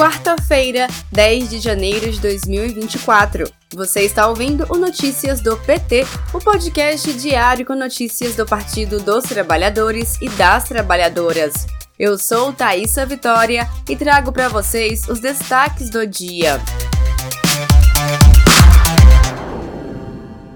Quarta-feira, 10 de janeiro de 2024. Você está ouvindo o Notícias do PT, o podcast diário com notícias do Partido dos Trabalhadores e das Trabalhadoras. Eu sou Thaisa Vitória e trago para vocês os destaques do dia.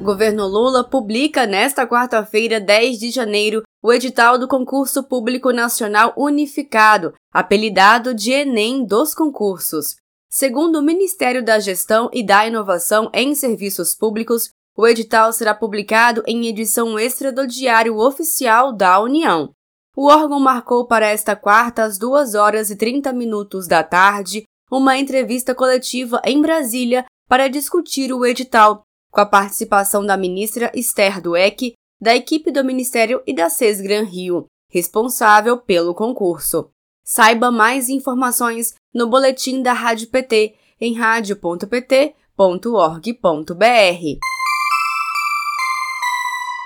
Governo Lula publica nesta quarta-feira, 10 de janeiro, o edital do Concurso Público Nacional Unificado, apelidado de Enem dos concursos. Segundo o Ministério da Gestão e da Inovação em Serviços Públicos, o edital será publicado em edição extra do Diário Oficial da União. O órgão marcou para esta quarta, às 2 horas e 30 minutos da tarde, uma entrevista coletiva em Brasília para discutir o edital, com a participação da ministra Esther Dueck, da equipe do Ministério e da Sesgran Rio, responsável pelo concurso. Saiba mais informações no boletim da Rádio PT em radio.pt.org.br.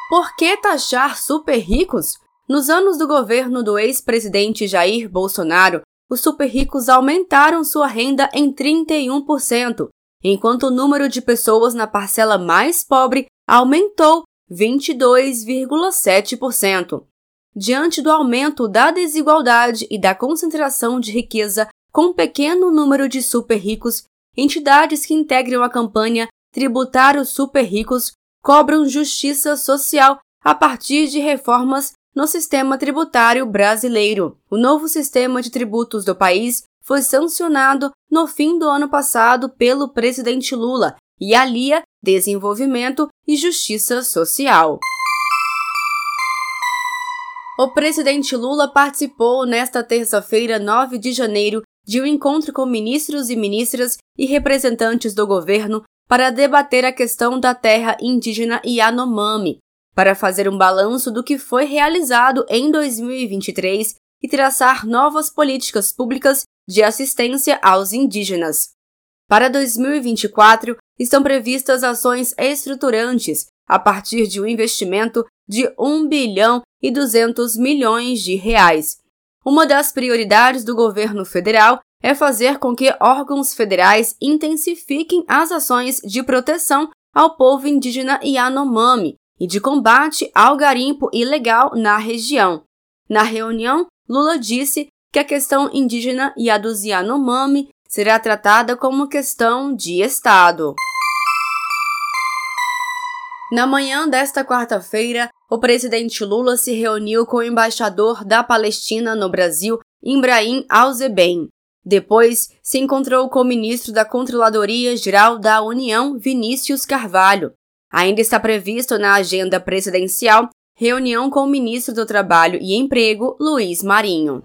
Por que taxar super ricos? Nos anos do governo do ex-presidente Jair Bolsonaro, os super ricos aumentaram sua renda em 31%, enquanto o número de pessoas na parcela mais pobre aumentou 22,7%. Diante do aumento da desigualdade e da concentração de riqueza com um pequeno número de super ricos, entidades que integram a campanha Tributar os Super Ricos cobram justiça social a partir de reformas no sistema tributário brasileiro. O novo sistema de tributos do país foi sancionado no fim do ano passado pelo presidente Lula e alia desenvolvimento e justiça social. O presidente Lula participou nesta terça-feira, 9 de janeiro, de um encontro com ministros e ministras e representantes do governo para debater a questão da terra indígena Yanomami, para fazer um balanço do que foi realizado em 2023 e traçar novas políticas públicas de assistência aos indígenas. Para 2024, estão previstas ações estruturantes a partir de um investimento de 1 bilhão e 200 milhões de reais. Uma das prioridades do governo federal é fazer com que órgãos federais intensifiquem as ações de proteção ao povo indígena Yanomami e de combate ao garimpo ilegal na região. Na reunião, Lula disse que a questão indígena e a dos Yanomami será tratada como questão de Estado. Na manhã desta quarta-feira, o presidente Lula se reuniu com o embaixador da Palestina no Brasil, Ibrahim Alzeben. Depois, se encontrou com o ministro da Controladoria Geral da União, Vinícius Carvalho. Ainda está previsto na agenda presidencial reunião com o ministro do Trabalho e Emprego, Luiz Marinho.